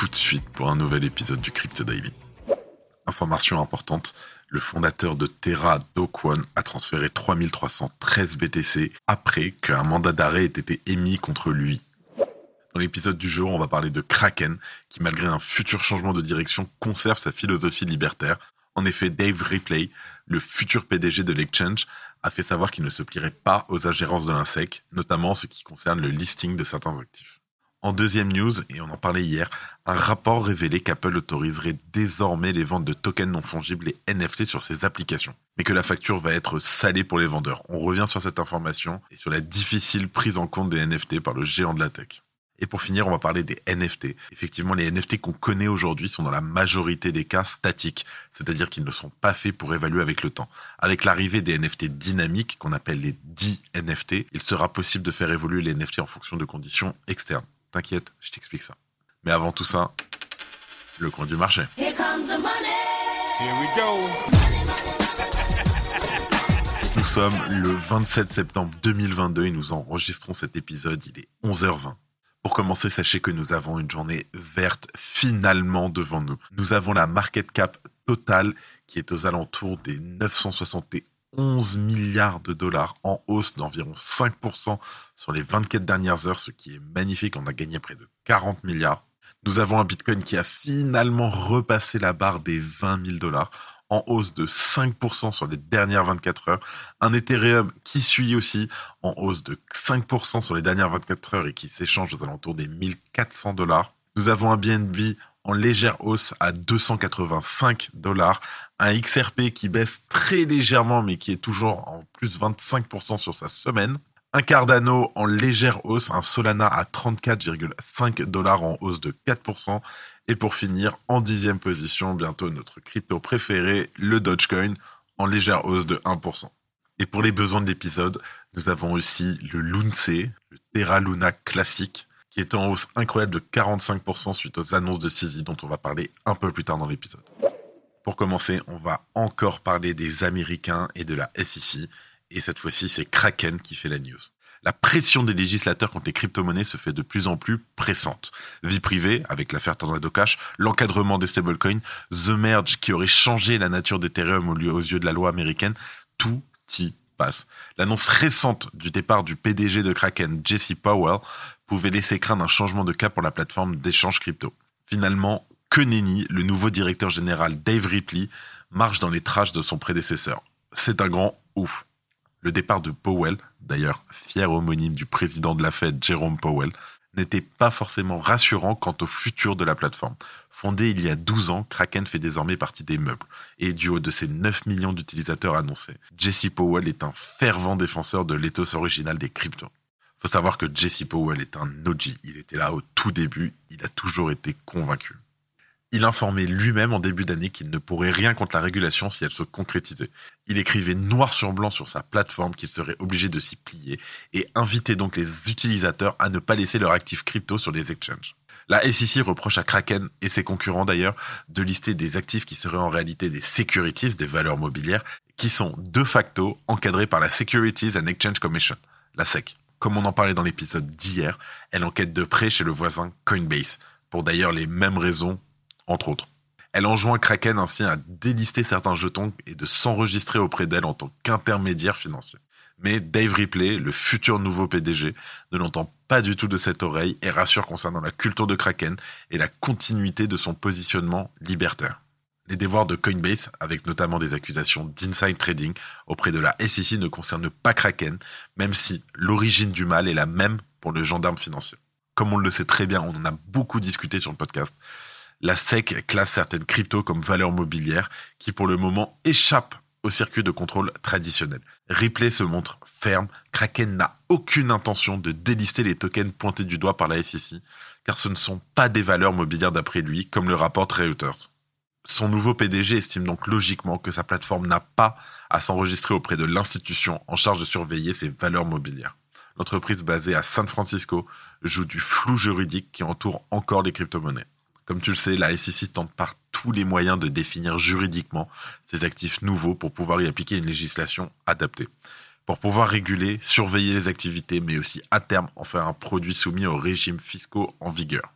tout de suite pour un nouvel épisode du Crypto Daily. Information importante, le fondateur de Terra, Do Kwon, a transféré 3313 BTC après qu'un mandat d'arrêt ait été émis contre lui. Dans l'épisode du jour, on va parler de Kraken, qui malgré un futur changement de direction conserve sa philosophie libertaire. En effet, Dave Ripley, le futur PDG de l'exchange, a fait savoir qu'il ne se plierait pas aux ingérences de l'INSEC, notamment en ce qui concerne le listing de certains actifs. En deuxième news, et on en parlait hier, un rapport révélait qu'Apple autoriserait désormais les ventes de tokens non fongibles et NFT sur ses applications, mais que la facture va être salée pour les vendeurs. On revient sur cette information et sur la difficile prise en compte des NFT par le géant de la tech. Et pour finir, on va parler des NFT. Effectivement, les NFT qu'on connaît aujourd'hui sont dans la majorité des cas statiques, c'est-à-dire qu'ils ne sont pas faits pour évaluer avec le temps. Avec l'arrivée des NFT dynamiques, qu'on appelle les D-NFT, il sera possible de faire évoluer les NFT en fonction de conditions externes. T'inquiète, je t'explique ça. Mais avant tout ça, le coin du marché. Here comes the money. Here we go. Nous sommes le 27 septembre 2022 et nous enregistrons cet épisode, il est 11h20. Pour commencer, sachez que nous avons une journée verte finalement devant nous. Nous avons la market cap totale qui est aux alentours des 971 11 milliards de dollars en hausse d'environ 5% sur les 24 dernières heures, ce qui est magnifique. On a gagné près de 40 milliards. Nous avons un Bitcoin qui a finalement repassé la barre des 20 000 dollars en hausse de 5% sur les dernières 24 heures. Un Ethereum qui suit aussi en hausse de 5% sur les dernières 24 heures et qui s'échange aux alentours des 1400 dollars. Nous avons un BNB en légère hausse à 285 dollars, un XRP qui baisse très légèrement mais qui est toujours en plus 25% sur sa semaine, un Cardano en légère hausse, un Solana à 34,5 dollars en hausse de 4%, et pour finir, en dixième position, bientôt notre crypto préféré, le Dogecoin, en légère hausse de 1%. Et pour les besoins de l'épisode, nous avons aussi le Lunce, le Terra Luna classique, qui est en hausse incroyable de 45% suite aux annonces de CZ dont on va parler un peu plus tard dans l'épisode. Pour commencer, on va encore parler des Américains et de la SEC, et cette fois-ci c'est Kraken qui fait la news. La pression des législateurs contre les crypto-monnaies se fait de plus en plus pressante. Vie privée, avec l'affaire Tornado Cash, l'encadrement des stablecoins, The Merge qui aurait changé la nature d'Ethereum aux yeux de la loi américaine, tout y L'annonce récente du départ du PDG de Kraken, Jesse Powell, pouvait laisser craindre un changement de cap pour la plateforme d'échange crypto. Finalement, que le nouveau directeur général Dave Ripley marche dans les traces de son prédécesseur. C'est un grand ouf. Le départ de Powell, d'ailleurs fier homonyme du président de la Fed, Jerome Powell, n'était pas forcément rassurant quant au futur de la plateforme. Fondée il y a 12 ans, Kraken fait désormais partie des meubles. Et du haut de ses 9 millions d'utilisateurs annoncés, Jesse Powell est un fervent défenseur de l'éthos original des cryptos. Faut savoir que Jesse Powell est un OG. Il était là au tout début. Il a toujours été convaincu. Il informait lui-même en début d'année qu'il ne pourrait rien contre la régulation si elle se concrétisait. Il écrivait noir sur blanc sur sa plateforme qu'il serait obligé de s'y plier et invitait donc les utilisateurs à ne pas laisser leur actif crypto sur les exchanges. La SEC reproche à Kraken et ses concurrents d'ailleurs de lister des actifs qui seraient en réalité des securities, des valeurs mobilières, qui sont de facto encadrés par la Securities and Exchange Commission, la SEC. Comme on en parlait dans l'épisode d'hier, elle enquête de près chez le voisin Coinbase, pour d'ailleurs les mêmes raisons entre autres. Elle enjoint Kraken ainsi à délister certains jetons et de s'enregistrer auprès d'elle en tant qu'intermédiaire financier. Mais Dave Ripley, le futur nouveau PDG, ne l'entend pas du tout de cette oreille et rassure concernant la culture de Kraken et la continuité de son positionnement libertaire. Les devoirs de Coinbase, avec notamment des accusations d'inside trading auprès de la SEC, ne concernent pas Kraken, même si l'origine du mal est la même pour le gendarme financier. Comme on le sait très bien, on en a beaucoup discuté sur le podcast, la SEC classe certaines cryptos comme valeurs mobilières qui pour le moment échappent au circuit de contrôle traditionnel. Ripley se montre ferme, Kraken n'a aucune intention de délister les tokens pointés du doigt par la SEC, car ce ne sont pas des valeurs mobilières d'après lui, comme le rapporte Reuters. Son nouveau PDG estime donc logiquement que sa plateforme n'a pas à s'enregistrer auprès de l'institution en charge de surveiller ses valeurs mobilières. L'entreprise basée à San Francisco joue du flou juridique qui entoure encore les crypto-monnaies. Comme tu le sais, la SEC tente par tous les moyens de définir juridiquement ces actifs nouveaux pour pouvoir y appliquer une législation adaptée. Pour pouvoir réguler, surveiller les activités, mais aussi à terme en faire un produit soumis aux régimes fiscaux en vigueur.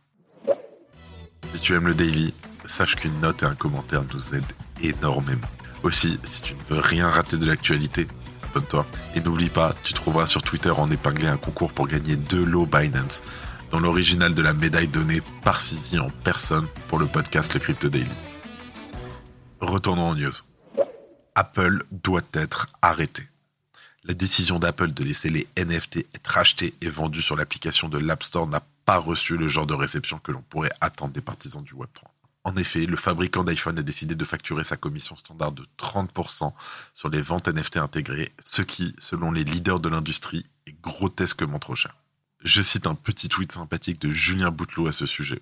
Si tu aimes le daily, sache qu'une note et un commentaire nous aident énormément. Aussi, si tu ne veux rien rater de l'actualité, abonne-toi. Et n'oublie pas, tu trouveras sur Twitter en épinglé un concours pour gagner deux lots Binance, dans l'original de la médaille donnée par Sisi en personne pour le podcast Le Crypto Daily. Retournons en news. Apple doit être arrêté. La décision d'Apple de laisser les NFT être achetés et vendus sur l'application de l'App Store n'a pas reçu le genre de réception que l'on pourrait attendre des partisans du Web3. En effet, le fabricant d'iPhone a décidé de facturer sa commission standard de 30% sur les ventes NFT intégrées, ce qui, selon les leaders de l'industrie, est grotesquement trop cher. Je cite un petit tweet sympathique de Julien Boutelot à ce sujet.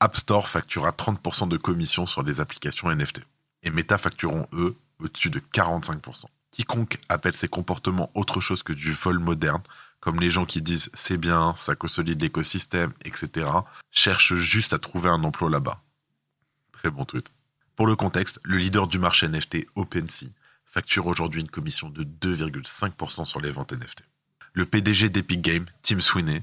App Store facturera 30% de commission sur les applications NFT. Et Meta factureront, eux, au-dessus de 45%. Quiconque appelle ces comportements autre chose que du vol moderne, comme les gens qui disent c'est bien, ça consolide l'écosystème, etc., cherche juste à trouver un emploi là-bas. Très bon tweet. Pour le contexte, le leader du marché NFT, OpenSea, facture aujourd'hui une commission de 2,5% sur les ventes NFT. Le PDG d'Epic Games, Tim Sweeney,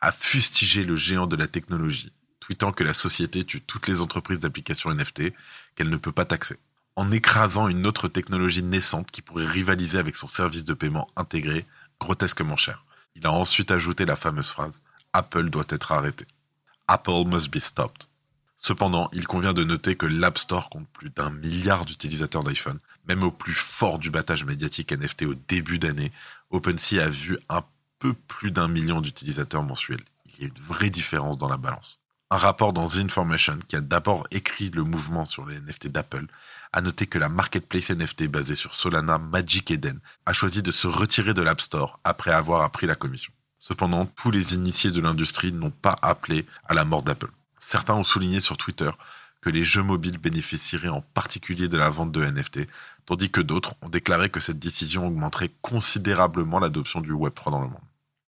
a fustigé le géant de la technologie, tweetant que la société tue toutes les entreprises d'applications NFT qu'elle ne peut pas taxer en écrasant une autre technologie naissante qui pourrait rivaliser avec son service de paiement intégré grotesquement cher. Il a ensuite ajouté la fameuse phrase Apple doit être arrêté. Apple must be stopped. Cependant, il convient de noter que l'App Store compte plus d'un milliard d'utilisateurs d'iPhone. Même au plus fort du battage médiatique NFT au début d'année, OpenSea a vu un peu plus d'un million d'utilisateurs mensuels. Il y a une vraie différence dans la balance. Un rapport dans The Information, qui a d'abord écrit le mouvement sur les NFT d'Apple, a noté que la marketplace NFT basée sur Solana Magic Eden a choisi de se retirer de l'App Store après avoir appris la commission. Cependant, tous les initiés de l'industrie n'ont pas appelé à la mort d'Apple. Certains ont souligné sur Twitter que les jeux mobiles bénéficieraient en particulier de la vente de NFT, tandis que d'autres ont déclaré que cette décision augmenterait considérablement l'adoption du Web3 dans le monde.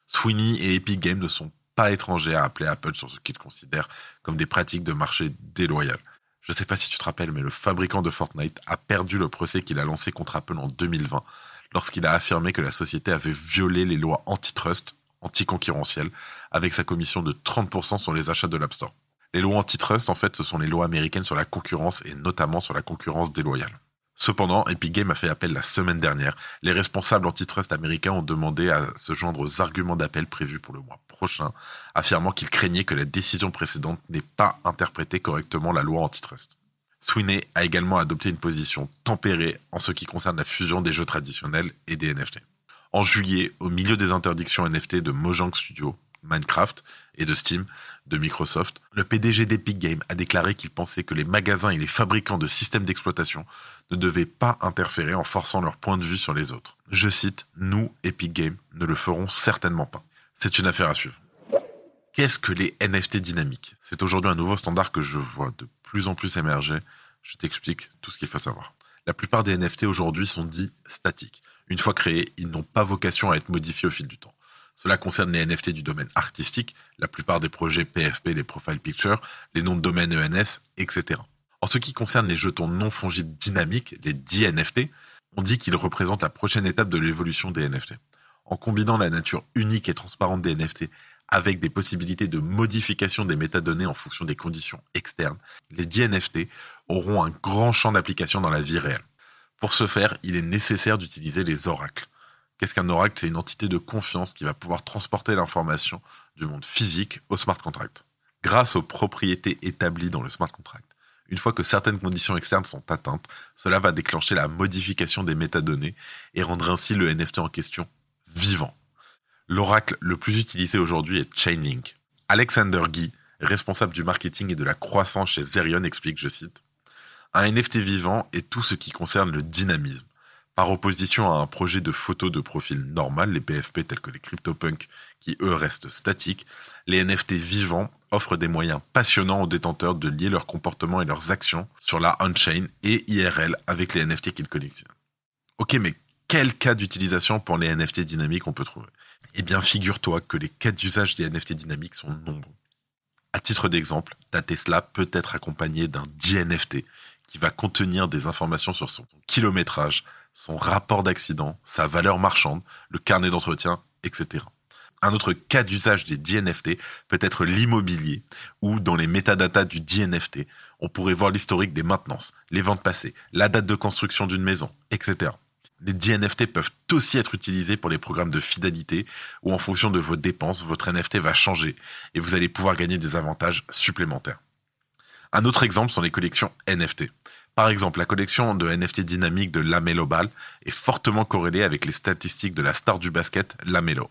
Sweeney et Epic Games ne sont pas étrangers à appeler Apple sur ce qu'ils considèrent comme des pratiques de marché déloyales. Je ne sais pas si tu te rappelles, mais le fabricant de Fortnite a perdu le procès qu'il a lancé contre Apple en 2020 lorsqu'il a affirmé que la société avait violé les lois antitrust, anticoncurrentielles, avec sa commission de 30% sur les achats de l'App Store. Les lois antitrust, en fait, ce sont les lois américaines sur la concurrence et notamment sur la concurrence déloyale. Cependant, Epic Games a fait appel la semaine dernière. Les responsables antitrust américains ont demandé à se joindre aux arguments d'appel prévus pour le mois prochain, affirmant qu'ils craignaient que la décision précédente n'ait pas interprété correctement la loi antitrust. Sweeney a également adopté une position tempérée en ce qui concerne la fusion des jeux traditionnels et des NFT. En juillet, au milieu des interdictions NFT de Mojang Studio, Minecraft et de Steam de Microsoft, le PDG d'Epic Games a déclaré qu'il pensait que les magasins et les fabricants de systèmes d'exploitation ne devaient pas interférer en forçant leur point de vue sur les autres. Je cite, Nous, Epic Games, ne le ferons certainement pas. C'est une affaire à suivre. Qu'est-ce que les NFT dynamiques? C'est aujourd'hui un nouveau standard que je vois de plus en plus émerger. Je t'explique tout ce qu'il faut savoir. La plupart des NFT aujourd'hui sont dits statiques. Une fois créés, ils n'ont pas vocation à être modifiés au fil du temps. Cela concerne les NFT du domaine artistique, la plupart des projets PFP, les profile pictures, les noms de domaine ENS, etc. En ce qui concerne les jetons non fongibles dynamiques, les DNFT, on dit qu'ils représentent la prochaine étape de l'évolution des NFT. En combinant la nature unique et transparente des NFT avec des possibilités de modification des métadonnées en fonction des conditions externes, les DNFT auront un grand champ d'application dans la vie réelle. Pour ce faire, il est nécessaire d'utiliser les oracles. Qu'est-ce qu'un oracle? C'est une entité de confiance qui va pouvoir transporter l'information du monde physique au smart contract. Grâce aux propriétés établies dans le smart contract, une fois que certaines conditions externes sont atteintes, cela va déclencher la modification des métadonnées et rendre ainsi le NFT en question vivant. L'oracle le plus utilisé aujourd'hui est Chainlink. Alexander Guy, responsable du marketing et de la croissance chez Zerion, explique, je cite, Un NFT vivant est tout ce qui concerne le dynamisme par opposition à un projet de photo de profil normal, les PFP tels que les CryptoPunk, qui eux restent statiques, les NFT vivants offre des moyens passionnants aux détenteurs de lier leur comportement et leurs actions sur la on-chain et IRL avec les NFT qu'ils collectionnent. Ok, mais quel cas d'utilisation pour les NFT dynamiques on peut trouver? Eh bien, figure-toi que les cas d'usage des NFT dynamiques sont nombreux. À titre d'exemple, ta Tesla peut être accompagnée d'un DNFT qui va contenir des informations sur son kilométrage, son rapport d'accident, sa valeur marchande, le carnet d'entretien, etc. Un autre cas d'usage des DNFT peut être l'immobilier, où dans les métadatas du DNFT, on pourrait voir l'historique des maintenances, les ventes passées, la date de construction d'une maison, etc. Les DNFT peuvent aussi être utilisés pour les programmes de fidélité où en fonction de vos dépenses, votre NFT va changer et vous allez pouvoir gagner des avantages supplémentaires. Un autre exemple sont les collections NFT. Par exemple, la collection de NFT dynamique de Lamelo Ball est fortement corrélée avec les statistiques de la star du basket Lamelo.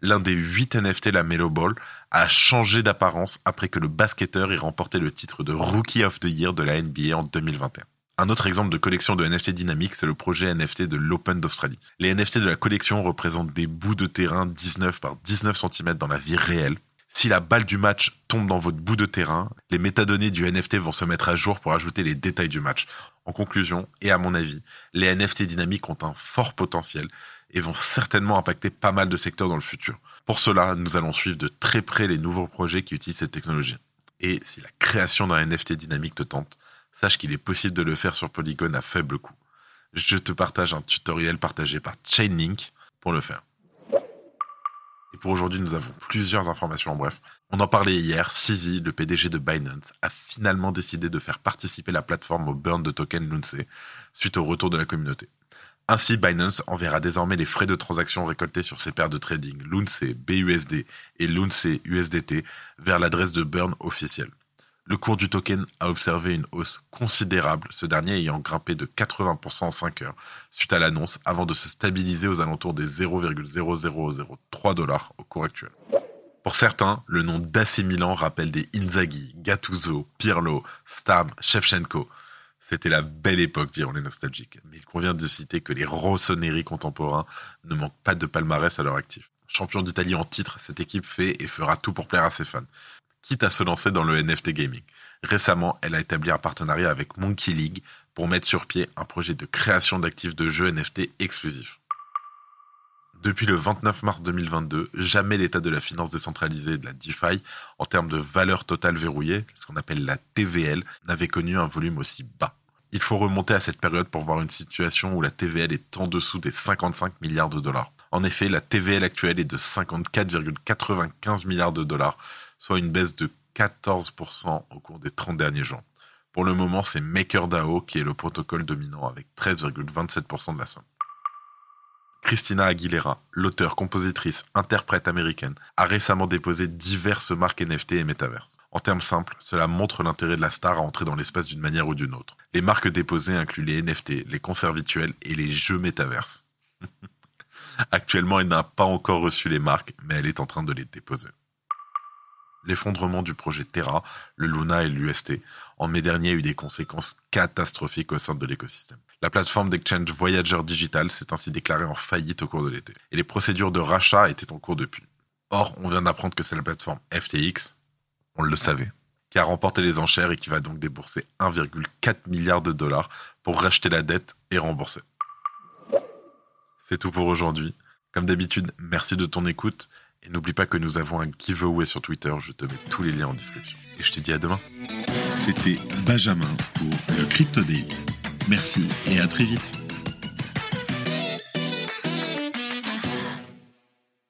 L'un des 8 NFT Lamelo Ball a changé d'apparence après que le basketteur ait remporté le titre de Rookie of the Year de la NBA en 2021. Un autre exemple de collection de NFT dynamique, c'est le projet NFT de l'Open d'Australie. Les NFT de la collection représentent des bouts de terrain 19 par 19 cm dans la vie réelle. Si la balle du match tombe dans votre bout de terrain, les métadonnées du NFT vont se mettre à jour pour ajouter les détails du match. En conclusion, et à mon avis, les NFT dynamiques ont un fort potentiel et vont certainement impacter pas mal de secteurs dans le futur. Pour cela, nous allons suivre de très près les nouveaux projets qui utilisent cette technologie. Et si la création d'un NFT dynamique te tente, sache qu'il est possible de le faire sur Polygon à faible coût. Je te partage un tutoriel partagé par Chainlink pour le faire. Et pour aujourd'hui, nous avons plusieurs informations en bref. On en parlait hier, Sizi, le PDG de Binance, a finalement décidé de faire participer la plateforme au burn de token Lunce suite au retour de la communauté. Ainsi, Binance enverra désormais les frais de transaction récoltés sur ses paires de trading Lunce BUSD et Lunce USDT vers l'adresse de burn officielle. Le cours du token a observé une hausse considérable, ce dernier ayant grimpé de 80% en 5 heures suite à l'annonce avant de se stabiliser aux alentours des 0,0003 dollars au cours actuel. Pour certains, le nom d'AC Milan rappelle des Inzaghi, Gattuso, Pirlo, Stam, Shevchenko. C'était la belle époque, diront les nostalgiques. Mais il convient de citer que les Rossoneri contemporains ne manquent pas de palmarès à leur actif. Champion d'Italie en titre, cette équipe fait et fera tout pour plaire à ses fans quitte à se lancer dans le NFT gaming. Récemment, elle a établi un partenariat avec Monkey League pour mettre sur pied un projet de création d'actifs de jeux NFT exclusifs. Depuis le 29 mars 2022, jamais l'état de la finance décentralisée et de la DeFi, en termes de valeur totale verrouillée, ce qu'on appelle la TVL, n'avait connu un volume aussi bas. Il faut remonter à cette période pour voir une situation où la TVL est en dessous des 55 milliards de dollars. En effet, la TVL actuelle est de 54,95 milliards de dollars, soit une baisse de 14% au cours des 30 derniers jours. Pour le moment, c'est MakerDAO qui est le protocole dominant avec 13,27% de la somme. Christina Aguilera, l'auteur, compositrice, interprète américaine, a récemment déposé diverses marques NFT et Metaverse. En termes simples, cela montre l'intérêt de la star à entrer dans l'espace d'une manière ou d'une autre. Les marques déposées incluent les NFT, les concerts virtuels et les jeux Metaverse. Actuellement, elle n'a pas encore reçu les marques, mais elle est en train de les déposer l'effondrement du projet Terra, le Luna et l'UST, en mai dernier a eu des conséquences catastrophiques au sein de l'écosystème. La plateforme d'exchange Voyager Digital s'est ainsi déclarée en faillite au cours de l'été, et les procédures de rachat étaient en cours depuis. Or, on vient d'apprendre que c'est la plateforme FTX, on le savait, qui a remporté les enchères et qui va donc débourser 1,4 milliard de dollars pour racheter la dette et rembourser. C'est tout pour aujourd'hui. Comme d'habitude, merci de ton écoute et n'oublie pas que nous avons un giveaway sur Twitter, je te mets tous les liens en description. Et je te dis à demain. C'était Benjamin pour le Crypto Daily. Merci et à très vite.